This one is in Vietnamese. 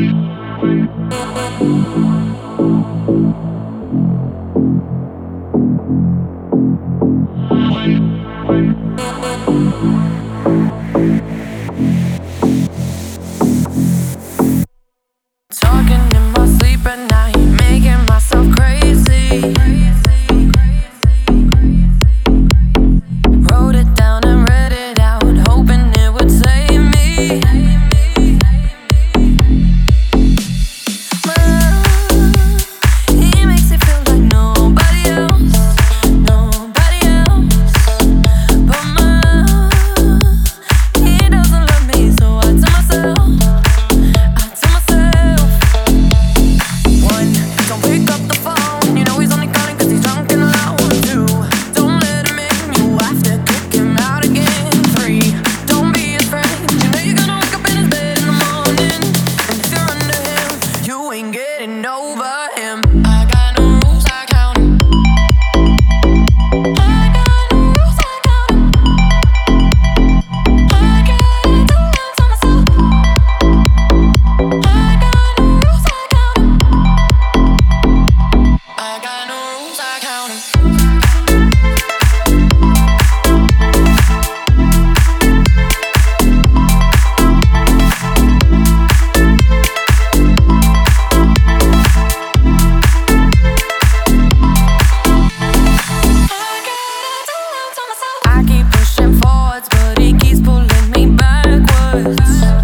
one. wake up words.